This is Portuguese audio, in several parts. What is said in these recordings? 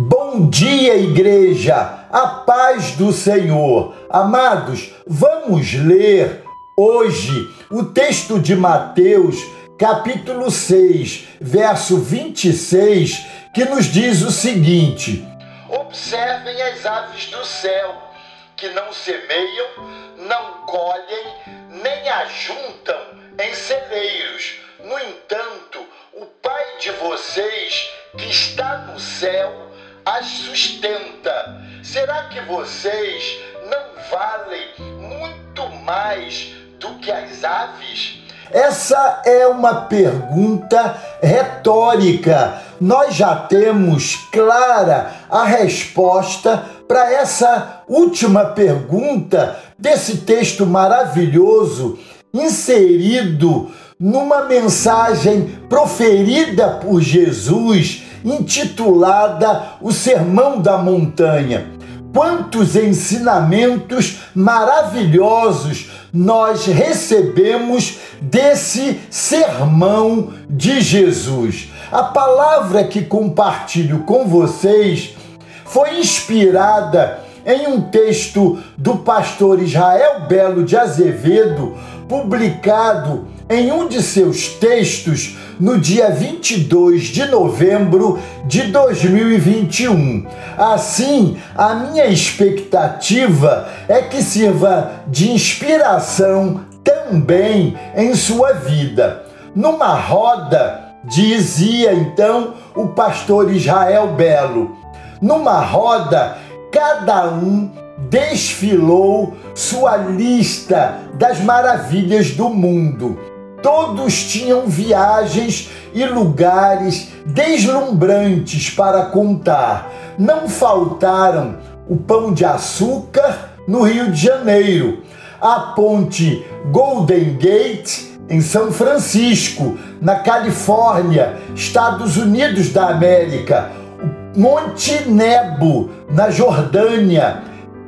Bom dia, igreja, a paz do Senhor. Amados, vamos ler hoje o texto de Mateus, capítulo 6, verso 26, que nos diz o seguinte: Observem as aves do céu, que não semeiam, não colhem, nem ajuntam em celeiros. No entanto, o Pai de vocês, que está no céu, as sustenta. Será que vocês não valem muito mais do que as aves? Essa é uma pergunta retórica. Nós já temos clara a resposta para essa última pergunta desse texto maravilhoso inserido numa mensagem proferida por Jesus intitulada O Sermão da Montanha. Quantos ensinamentos maravilhosos nós recebemos desse sermão de Jesus. A palavra que compartilho com vocês foi inspirada em um texto do pastor Israel Belo de Azevedo, publicado em um de seus textos no dia 22 de novembro de 2021. Assim, a minha expectativa é que sirva de inspiração também em sua vida. Numa roda, dizia então o pastor Israel Belo, numa roda, cada um desfilou sua lista das maravilhas do mundo. Todos tinham viagens e lugares deslumbrantes para contar. Não faltaram o pão de açúcar no Rio de Janeiro, a ponte Golden Gate em São Francisco, na Califórnia, Estados Unidos da América, Monte Nebo, na Jordânia,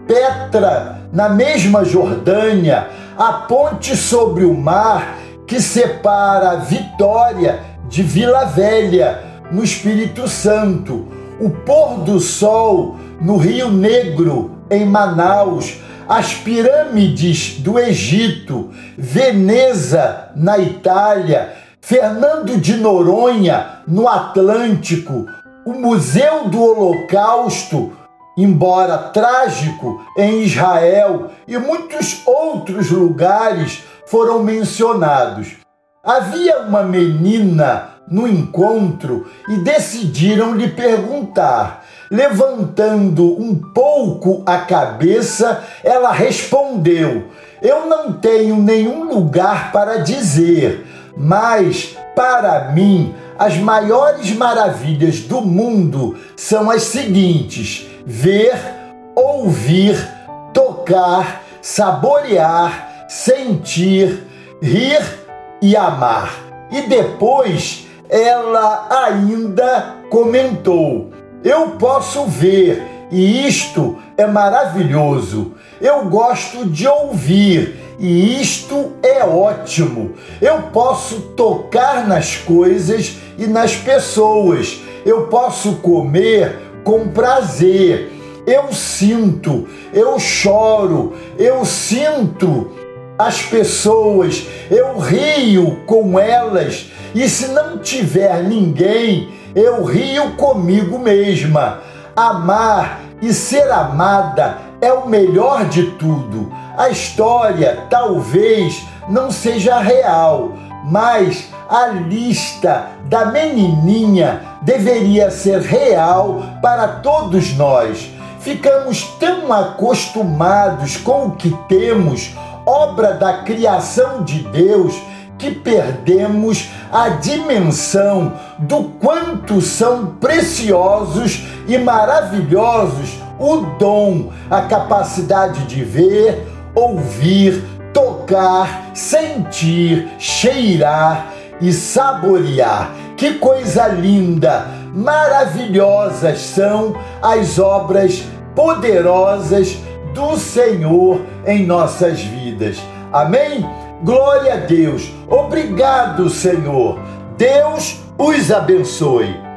Petra, na mesma Jordânia, a ponte sobre o mar que separa Vitória de Vila Velha, no Espírito Santo, o pôr do sol no Rio Negro, em Manaus, as pirâmides do Egito, Veneza, na Itália, Fernando de Noronha, no Atlântico, o Museu do Holocausto, embora trágico, em Israel e muitos outros lugares foram mencionados. Havia uma menina no encontro e decidiram lhe perguntar. Levantando um pouco a cabeça, ela respondeu: Eu não tenho nenhum lugar para dizer, mas para mim as maiores maravilhas do mundo são as seguintes: ver, ouvir, tocar, saborear, sentir, rir e amar. E depois ela ainda comentou: Eu posso ver e isto é maravilhoso. Eu gosto de ouvir e isto é ótimo. Eu posso tocar nas coisas e nas pessoas. Eu posso comer com prazer. Eu sinto, eu choro, eu sinto as pessoas, eu rio com elas, e se não tiver ninguém, eu rio comigo mesma. Amar e ser amada é o melhor de tudo. A história talvez não seja real, mas a lista da menininha deveria ser real para todos nós. Ficamos tão acostumados com o que temos, obra da criação de Deus, que perdemos a dimensão do quanto são preciosos e maravilhosos o dom, a capacidade de ver, ouvir, tocar, sentir, cheirar e saborear. Que coisa linda! Maravilhosas são as obras poderosas do Senhor em nossas vidas. Amém? Glória a Deus. Obrigado, Senhor. Deus os abençoe.